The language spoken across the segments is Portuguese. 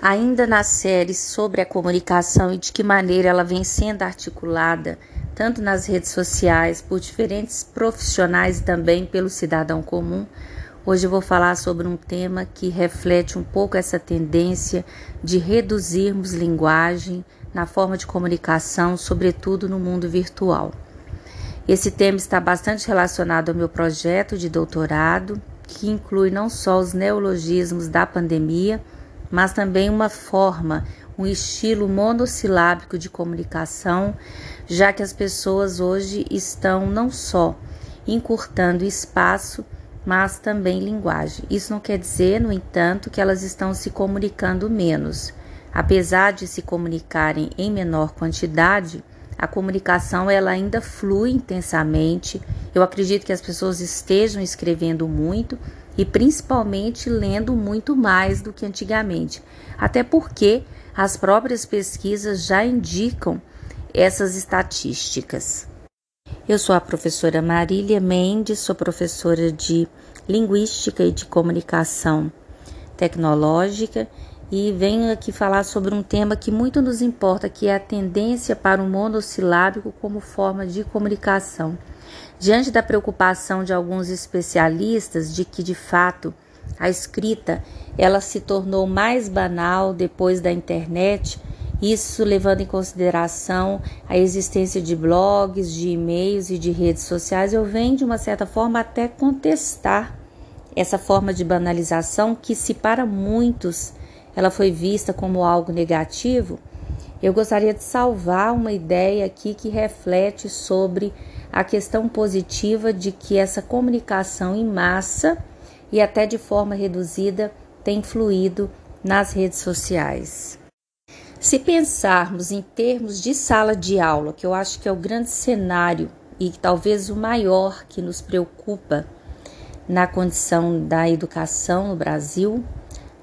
Ainda na série sobre a comunicação e de que maneira ela vem sendo articulada, tanto nas redes sociais, por diferentes profissionais e também pelo cidadão comum, hoje eu vou falar sobre um tema que reflete um pouco essa tendência de reduzirmos linguagem na forma de comunicação, sobretudo no mundo virtual. Esse tema está bastante relacionado ao meu projeto de doutorado, que inclui não só os neologismos da pandemia, mas também uma forma, um estilo monossilábico de comunicação, já que as pessoas hoje estão não só encurtando espaço, mas também linguagem. Isso não quer dizer, no entanto, que elas estão se comunicando menos. Apesar de se comunicarem em menor quantidade, a comunicação ela ainda flui intensamente. Eu acredito que as pessoas estejam escrevendo muito e principalmente lendo muito mais do que antigamente. Até porque as próprias pesquisas já indicam essas estatísticas. Eu sou a professora Marília Mendes, sou professora de Linguística e de Comunicação Tecnológica e venho aqui falar sobre um tema que muito nos importa, que é a tendência para o monossilábico como forma de comunicação. Diante da preocupação de alguns especialistas de que de fato a escrita ela se tornou mais banal depois da internet, isso levando em consideração a existência de blogs, de e-mails e de redes sociais, eu venho de uma certa forma até contestar essa forma de banalização que se para muitos ela foi vista como algo negativo, eu gostaria de salvar uma ideia aqui que reflete sobre a questão positiva de que essa comunicação em massa e até de forma reduzida tem fluído nas redes sociais. Se pensarmos em termos de sala de aula, que eu acho que é o grande cenário e talvez o maior que nos preocupa na condição da educação no Brasil,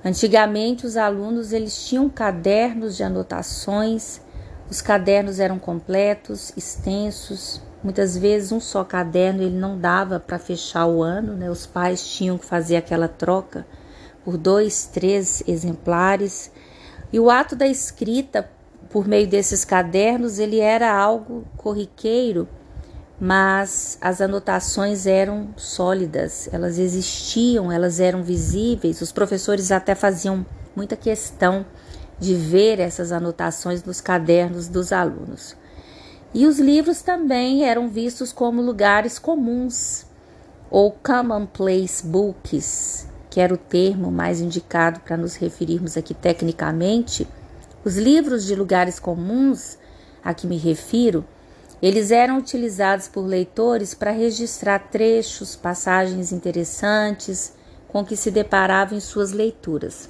antigamente os alunos eles tinham cadernos de anotações, os cadernos eram completos, extensos, Muitas vezes um só caderno ele não dava para fechar o ano, né? Os pais tinham que fazer aquela troca por dois, três exemplares. E o ato da escrita por meio desses cadernos ele era algo corriqueiro, mas as anotações eram sólidas, elas existiam, elas eram visíveis. Os professores até faziam muita questão de ver essas anotações nos cadernos dos alunos. E os livros também eram vistos como lugares comuns, ou commonplace books, que era o termo mais indicado para nos referirmos aqui tecnicamente. Os livros de lugares comuns a que me refiro, eles eram utilizados por leitores para registrar trechos, passagens interessantes com que se deparavam em suas leituras.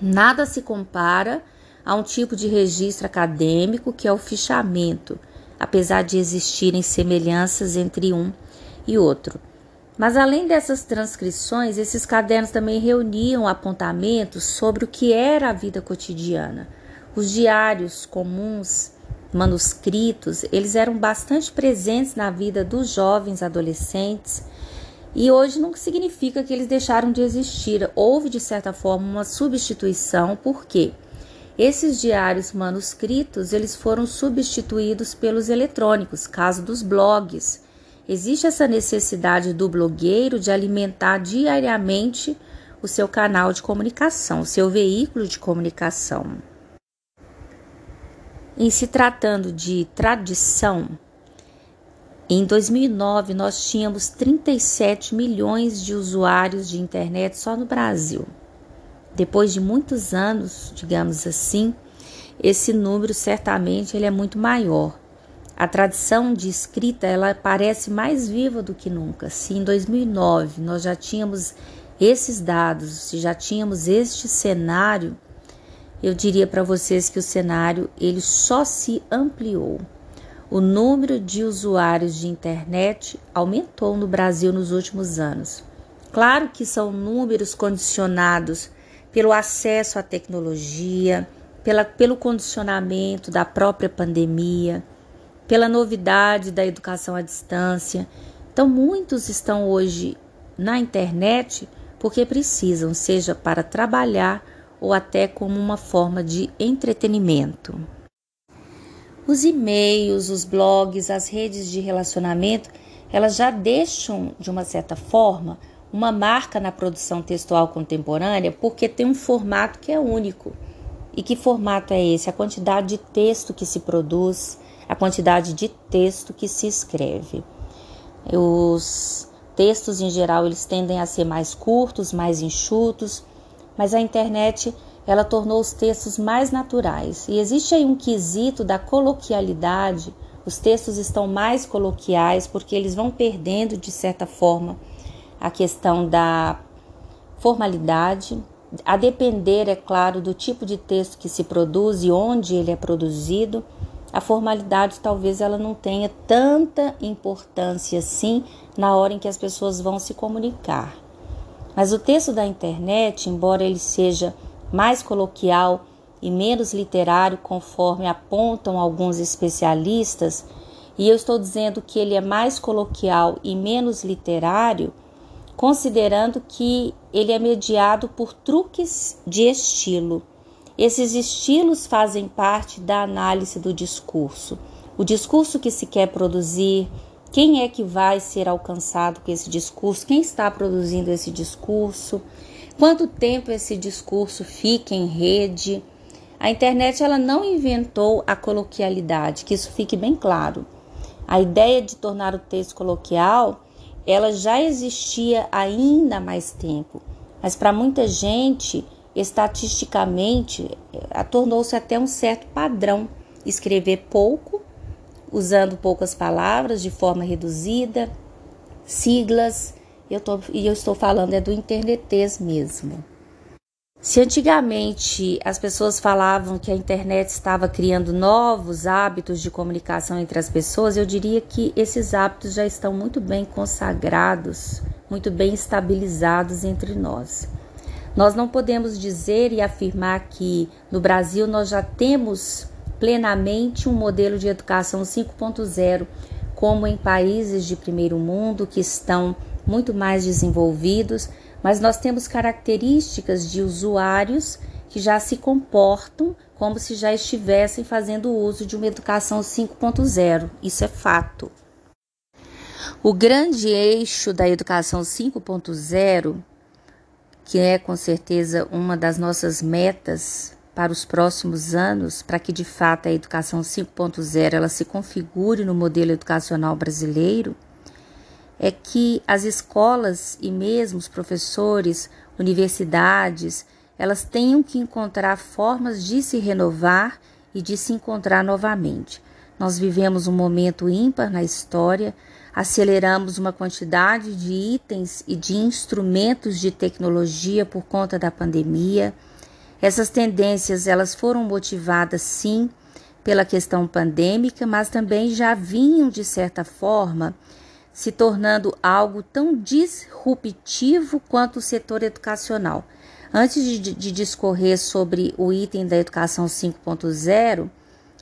Nada se compara a um tipo de registro acadêmico que é o fichamento, apesar de existirem semelhanças entre um e outro. Mas além dessas transcrições, esses cadernos também reuniam apontamentos sobre o que era a vida cotidiana. Os diários comuns, manuscritos, eles eram bastante presentes na vida dos jovens adolescentes. E hoje não significa que eles deixaram de existir. Houve, de certa forma, uma substituição, por quê? Esses diários manuscritos, eles foram substituídos pelos eletrônicos, caso dos blogs. Existe essa necessidade do blogueiro de alimentar diariamente o seu canal de comunicação, o seu veículo de comunicação. Em se tratando de tradição, em 2009 nós tínhamos 37 milhões de usuários de internet só no Brasil. Depois de muitos anos, digamos assim, esse número certamente ele é muito maior. A tradição de escrita ela parece mais viva do que nunca. Se em 2009 nós já tínhamos esses dados, se já tínhamos este cenário, eu diria para vocês que o cenário ele só se ampliou. O número de usuários de internet aumentou no Brasil nos últimos anos. Claro que são números condicionados pelo acesso à tecnologia, pela, pelo condicionamento da própria pandemia, pela novidade da educação à distância. Então, muitos estão hoje na internet porque precisam, seja para trabalhar ou até como uma forma de entretenimento. Os e-mails, os blogs, as redes de relacionamento, elas já deixam, de uma certa forma, uma marca na produção textual contemporânea porque tem um formato que é único. E que formato é esse? A quantidade de texto que se produz, a quantidade de texto que se escreve. Os textos em geral eles tendem a ser mais curtos, mais enxutos, mas a internet ela tornou os textos mais naturais. E existe aí um quesito da coloquialidade. Os textos estão mais coloquiais porque eles vão perdendo de certa forma a questão da formalidade, a depender, é claro, do tipo de texto que se produz e onde ele é produzido, a formalidade talvez ela não tenha tanta importância assim na hora em que as pessoas vão se comunicar. Mas o texto da internet, embora ele seja mais coloquial e menos literário, conforme apontam alguns especialistas, e eu estou dizendo que ele é mais coloquial e menos literário, considerando que ele é mediado por truques de estilo. Esses estilos fazem parte da análise do discurso. O discurso que se quer produzir, quem é que vai ser alcançado com esse discurso, quem está produzindo esse discurso, quanto tempo esse discurso fica em rede. A internet ela não inventou a coloquialidade, que isso fique bem claro. A ideia de tornar o texto coloquial ela já existia ainda mais tempo, mas para muita gente, estatisticamente, tornou-se até um certo padrão escrever pouco, usando poucas palavras de forma reduzida, siglas, eu tô, e eu estou falando é do internetês mesmo. Se antigamente as pessoas falavam que a internet estava criando novos hábitos de comunicação entre as pessoas, eu diria que esses hábitos já estão muito bem consagrados, muito bem estabilizados entre nós. Nós não podemos dizer e afirmar que no Brasil nós já temos plenamente um modelo de educação 5.0, como em países de primeiro mundo que estão muito mais desenvolvidos mas nós temos características de usuários que já se comportam como se já estivessem fazendo uso de uma educação 5.0. Isso é fato. O grande eixo da educação 5.0, que é com certeza uma das nossas metas para os próximos anos, para que de fato a educação 5.0 ela se configure no modelo educacional brasileiro, é que as escolas e mesmo os professores, universidades, elas tenham que encontrar formas de se renovar e de se encontrar novamente. Nós vivemos um momento ímpar na história, aceleramos uma quantidade de itens e de instrumentos de tecnologia por conta da pandemia. Essas tendências elas foram motivadas sim pela questão pandêmica, mas também já vinham de certa forma se tornando algo tão disruptivo quanto o setor educacional. Antes de, de discorrer sobre o item da educação 5.0,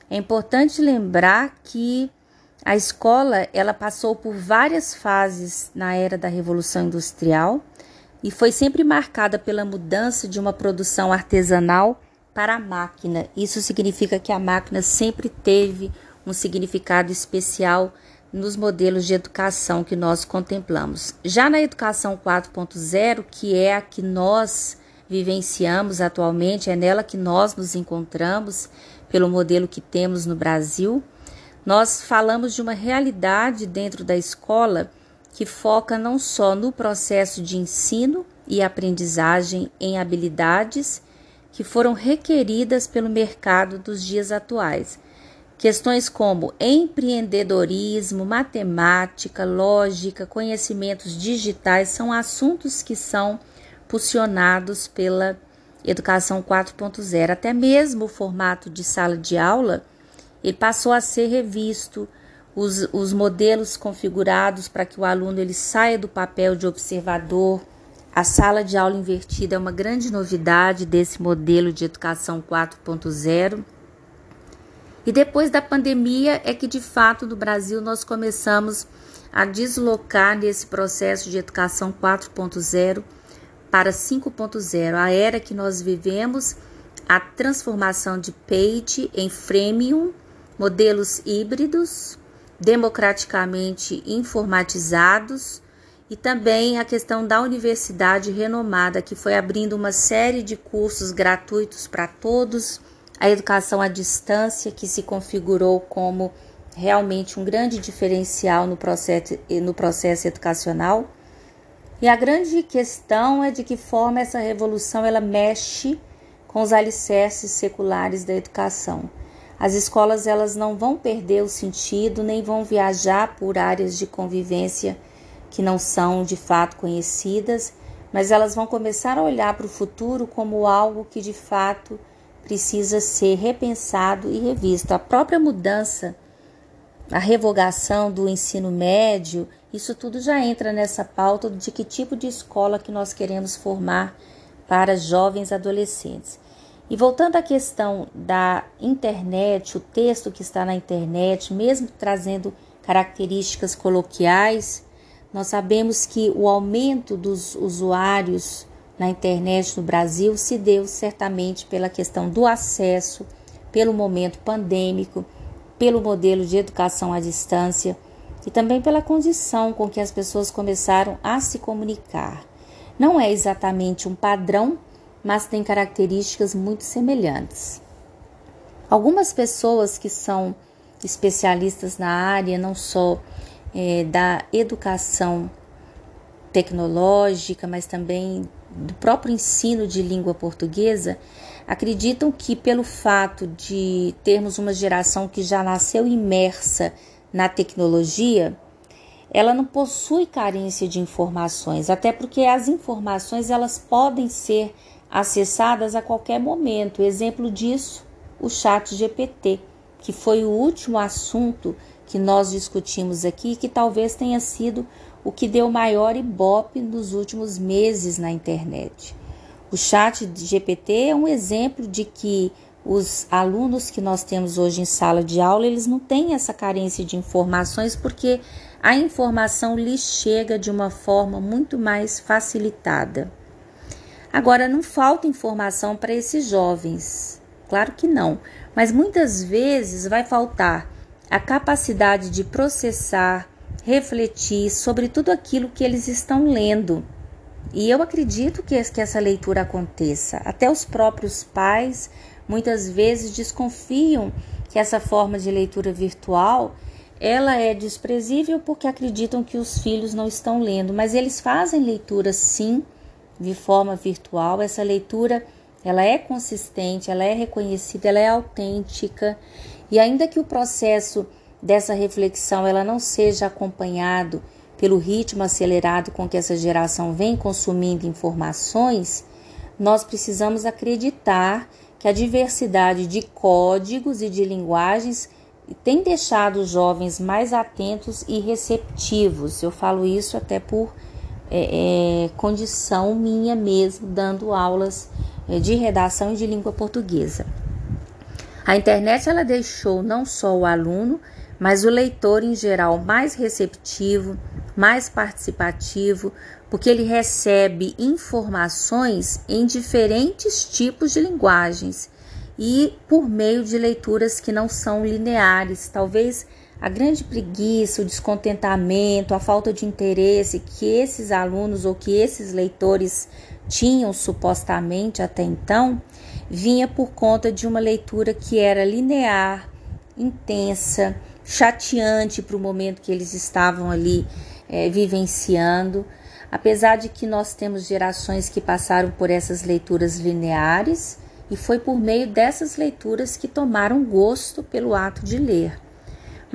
é importante lembrar que a escola ela passou por várias fases na era da Revolução Industrial e foi sempre marcada pela mudança de uma produção artesanal para a máquina. Isso significa que a máquina sempre teve um significado especial nos modelos de educação que nós contemplamos. Já na educação 4.0, que é a que nós vivenciamos atualmente, é nela que nós nos encontramos, pelo modelo que temos no Brasil, nós falamos de uma realidade dentro da escola que foca não só no processo de ensino e aprendizagem em habilidades que foram requeridas pelo mercado dos dias atuais, Questões como empreendedorismo, matemática, lógica, conhecimentos digitais são assuntos que são pulsionados pela educação 4.0. Até mesmo o formato de sala de aula ele passou a ser revisto, os, os modelos configurados para que o aluno ele saia do papel de observador. A sala de aula invertida é uma grande novidade desse modelo de educação 4.0. E depois da pandemia é que de fato no Brasil nós começamos a deslocar nesse processo de educação 4.0 para 5.0, a era que nós vivemos, a transformação de Page em freemium, modelos híbridos, democraticamente informatizados e também a questão da universidade renomada, que foi abrindo uma série de cursos gratuitos para todos, a educação à distância, que se configurou como realmente um grande diferencial no processo, no processo educacional. E a grande questão é de que forma essa revolução ela mexe com os alicerces seculares da educação. As escolas elas não vão perder o sentido nem vão viajar por áreas de convivência que não são de fato conhecidas, mas elas vão começar a olhar para o futuro como algo que de fato precisa ser repensado e revisto. A própria mudança, a revogação do ensino médio, isso tudo já entra nessa pauta de que tipo de escola que nós queremos formar para jovens adolescentes. E voltando à questão da internet, o texto que está na internet, mesmo trazendo características coloquiais, nós sabemos que o aumento dos usuários na internet no Brasil se deu certamente pela questão do acesso, pelo momento pandêmico, pelo modelo de educação à distância e também pela condição com que as pessoas começaram a se comunicar. Não é exatamente um padrão, mas tem características muito semelhantes. Algumas pessoas que são especialistas na área, não só é, da educação tecnológica, mas também do próprio ensino de língua portuguesa, acreditam que pelo fato de termos uma geração que já nasceu imersa na tecnologia, ela não possui carência de informações, até porque as informações elas podem ser acessadas a qualquer momento. Exemplo disso, o chat GPT, que foi o último assunto que nós discutimos aqui, que talvez tenha sido o que deu maior ibope nos últimos meses na internet. O chat GPT é um exemplo de que os alunos que nós temos hoje em sala de aula, eles não têm essa carência de informações porque a informação lhes chega de uma forma muito mais facilitada. Agora, não falta informação para esses jovens, claro que não, mas muitas vezes vai faltar a capacidade de processar, refletir sobre tudo aquilo que eles estão lendo. E eu acredito que, que essa leitura aconteça. Até os próprios pais muitas vezes desconfiam que essa forma de leitura virtual ela é desprezível porque acreditam que os filhos não estão lendo, mas eles fazem leitura sim de forma virtual. Essa leitura ela é consistente, ela é reconhecida, ela é autêntica e ainda que o processo dessa reflexão ela não seja acompanhado pelo ritmo acelerado com que essa geração vem consumindo informações, nós precisamos acreditar que a diversidade de códigos e de linguagens tem deixado os jovens mais atentos e receptivos. Eu falo isso até por é, é, condição minha mesmo, dando aulas é, de redação e de língua portuguesa. A internet ela deixou não só o aluno, mas o leitor em geral mais receptivo, mais participativo, porque ele recebe informações em diferentes tipos de linguagens e por meio de leituras que não são lineares. Talvez a grande preguiça, o descontentamento, a falta de interesse que esses alunos ou que esses leitores tinham supostamente até então, vinha por conta de uma leitura que era linear, intensa, chateante para o momento que eles estavam ali é, vivenciando. Apesar de que nós temos gerações que passaram por essas leituras lineares, e foi por meio dessas leituras que tomaram gosto pelo ato de ler.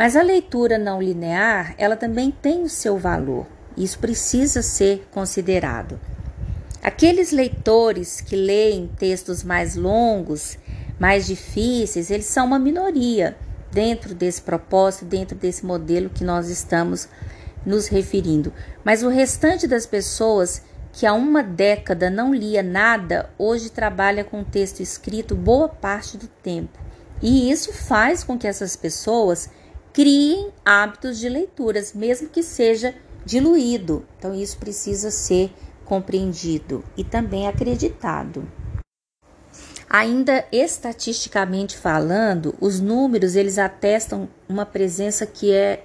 Mas a leitura não linear, ela também tem o seu valor. Isso precisa ser considerado. Aqueles leitores que leem textos mais longos, mais difíceis, eles são uma minoria dentro desse propósito, dentro desse modelo que nós estamos nos referindo. Mas o restante das pessoas que há uma década não lia nada, hoje trabalha com texto escrito boa parte do tempo. E isso faz com que essas pessoas criem hábitos de leituras, mesmo que seja diluído. Então, isso precisa ser compreendido e também acreditado. Ainda estatisticamente falando, os números eles atestam uma presença que é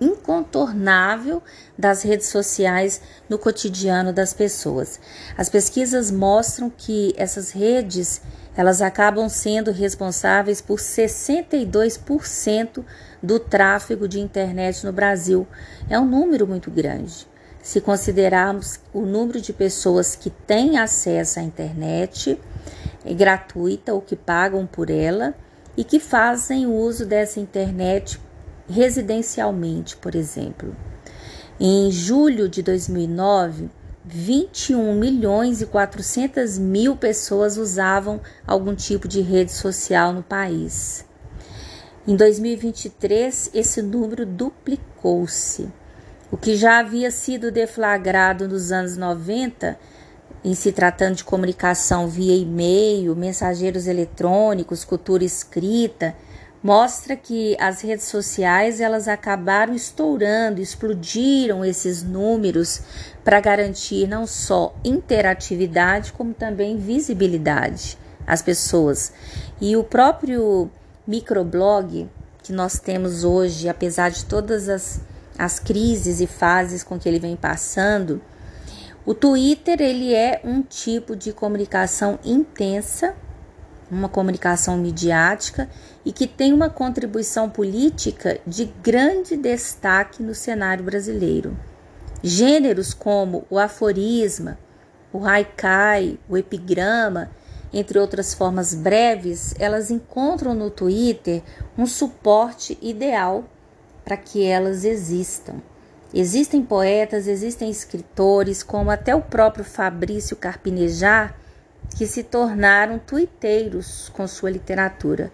incontornável das redes sociais no cotidiano das pessoas. As pesquisas mostram que essas redes elas acabam sendo responsáveis por 62% do tráfego de internet no Brasil. É um número muito grande. Se considerarmos o número de pessoas que têm acesso à internet é gratuita ou que pagam por ela e que fazem uso dessa internet residencialmente, por exemplo. Em julho de 2009, 21 milhões e 400 mil pessoas usavam algum tipo de rede social no país. Em 2023, esse número duplicou-se. O que já havia sido deflagrado nos anos 90, em se tratando de comunicação via e-mail, mensageiros eletrônicos, cultura escrita, mostra que as redes sociais elas acabaram estourando, explodiram esses números para garantir não só interatividade como também visibilidade às pessoas. E o próprio microblog que nós temos hoje, apesar de todas as, as crises e fases com que ele vem passando, o Twitter ele é um tipo de comunicação intensa uma comunicação midiática e que tem uma contribuição política de grande destaque no cenário brasileiro. Gêneros como o aforisma, o haikai, o epigrama, entre outras formas breves, elas encontram no Twitter um suporte ideal para que elas existam. Existem poetas, existem escritores, como até o próprio Fabrício Carpinejar, que se tornaram tuiteiros com sua literatura.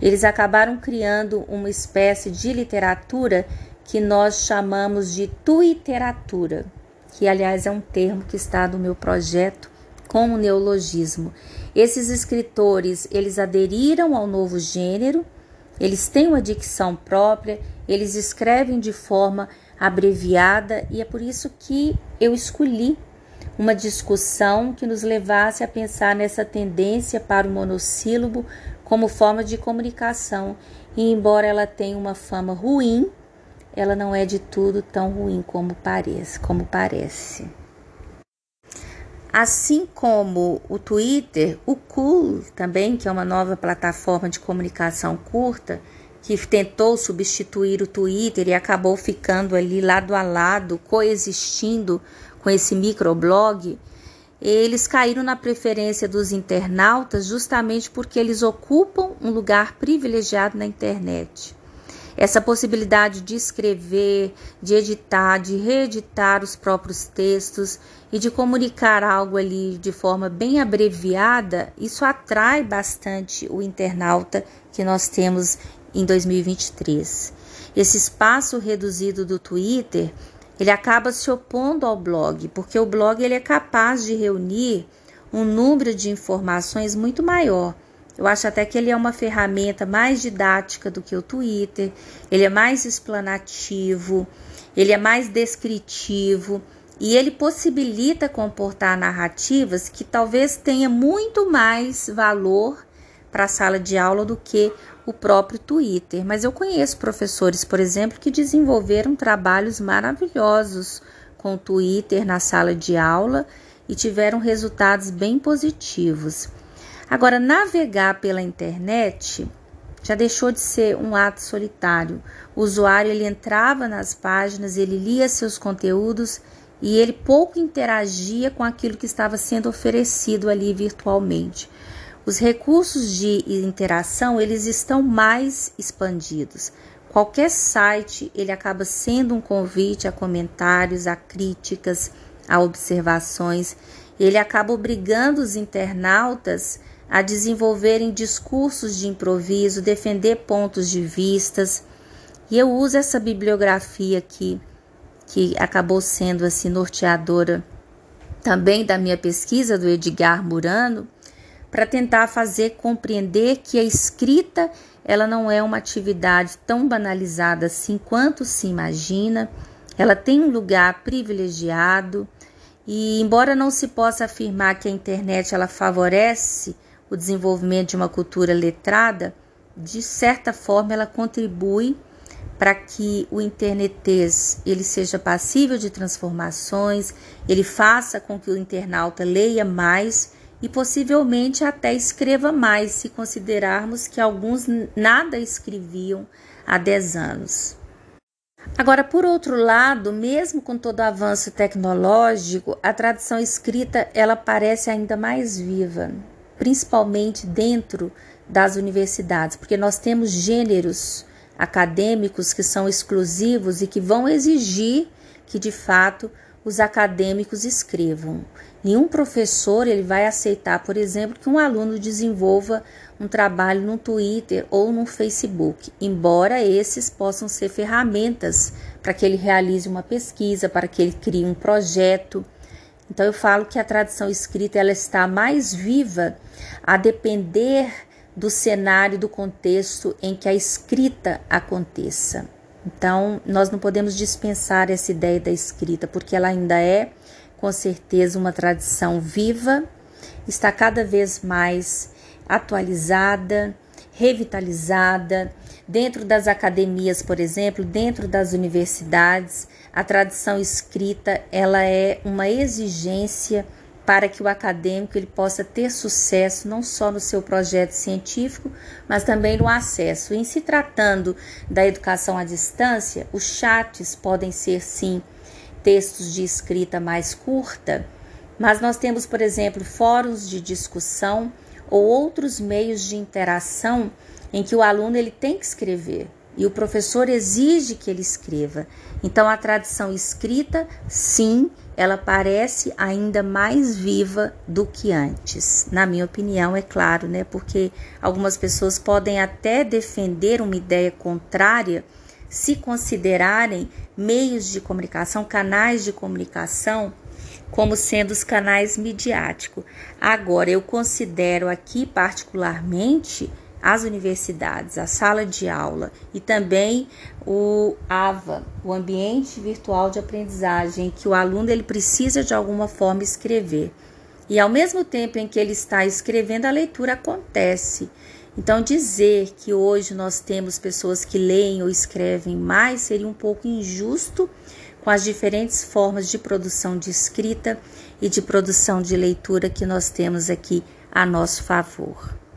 Eles acabaram criando uma espécie de literatura que nós chamamos de tuiteratura, que aliás é um termo que está no meu projeto como neologismo. Esses escritores, eles aderiram ao novo gênero, eles têm uma dicção própria, eles escrevem de forma abreviada e é por isso que eu escolhi uma discussão que nos levasse a pensar nessa tendência para o monossílabo como forma de comunicação. E embora ela tenha uma fama ruim, ela não é de tudo tão ruim como parece, como parece. Assim como o Twitter, o Cool também, que é uma nova plataforma de comunicação curta, que tentou substituir o Twitter e acabou ficando ali lado a lado, coexistindo com esse microblog, eles caíram na preferência dos internautas justamente porque eles ocupam um lugar privilegiado na internet. Essa possibilidade de escrever, de editar, de reeditar os próprios textos e de comunicar algo ali de forma bem abreviada, isso atrai bastante o internauta que nós temos em 2023. Esse espaço reduzido do Twitter ele acaba se opondo ao blog, porque o blog ele é capaz de reunir um número de informações muito maior. Eu acho até que ele é uma ferramenta mais didática do que o Twitter, ele é mais explanativo, ele é mais descritivo e ele possibilita comportar narrativas que talvez tenha muito mais valor para a sala de aula do que o próprio Twitter, mas eu conheço professores, por exemplo, que desenvolveram trabalhos maravilhosos com o Twitter na sala de aula e tiveram resultados bem positivos. Agora, navegar pela internet já deixou de ser um ato solitário. O usuário ele entrava nas páginas, ele lia seus conteúdos e ele pouco interagia com aquilo que estava sendo oferecido ali virtualmente. Os recursos de interação, eles estão mais expandidos. Qualquer site, ele acaba sendo um convite a comentários, a críticas, a observações. Ele acaba obrigando os internautas a desenvolverem discursos de improviso, defender pontos de vistas. E eu uso essa bibliografia aqui, que acabou sendo assim norteadora também da minha pesquisa do Edgar Murano, para tentar fazer compreender que a escrita ela não é uma atividade tão banalizada assim quanto se imagina. Ela tem um lugar privilegiado E embora não se possa afirmar que a internet ela favorece o desenvolvimento de uma cultura letrada, de certa forma ela contribui para que o internetês ele seja passível de transformações, ele faça com que o internauta leia mais e possivelmente até escreva mais, se considerarmos que alguns nada escreviam há 10 anos. Agora, por outro lado, mesmo com todo o avanço tecnológico, a tradição escrita ela parece ainda mais viva, principalmente dentro das universidades, porque nós temos gêneros acadêmicos que são exclusivos e que vão exigir que de fato os acadêmicos escrevam. Nenhum professor ele vai aceitar, por exemplo, que um aluno desenvolva um trabalho no Twitter ou no Facebook, embora esses possam ser ferramentas para que ele realize uma pesquisa, para que ele crie um projeto. Então eu falo que a tradição escrita ela está mais viva a depender do cenário, do contexto em que a escrita aconteça. Então, nós não podemos dispensar essa ideia da escrita, porque ela ainda é, com certeza, uma tradição viva, está cada vez mais atualizada, revitalizada. Dentro das academias, por exemplo, dentro das universidades, a tradição escrita ela é uma exigência para que o acadêmico ele possa ter sucesso não só no seu projeto científico, mas também no acesso. Em se tratando da educação à distância, os chats podem ser sim textos de escrita mais curta, mas nós temos, por exemplo, fóruns de discussão ou outros meios de interação em que o aluno ele tem que escrever e o professor exige que ele escreva. Então a tradição escrita, sim, ela parece ainda mais viva do que antes. Na minha opinião, é claro, né? Porque algumas pessoas podem até defender uma ideia contrária se considerarem meios de comunicação, canais de comunicação, como sendo os canais midiáticos. Agora, eu considero aqui particularmente as universidades, a sala de aula e também o AVA, o ambiente virtual de aprendizagem, que o aluno ele precisa de alguma forma escrever. E ao mesmo tempo em que ele está escrevendo, a leitura acontece. Então, dizer que hoje nós temos pessoas que leem ou escrevem mais seria um pouco injusto com as diferentes formas de produção de escrita e de produção de leitura que nós temos aqui a nosso favor.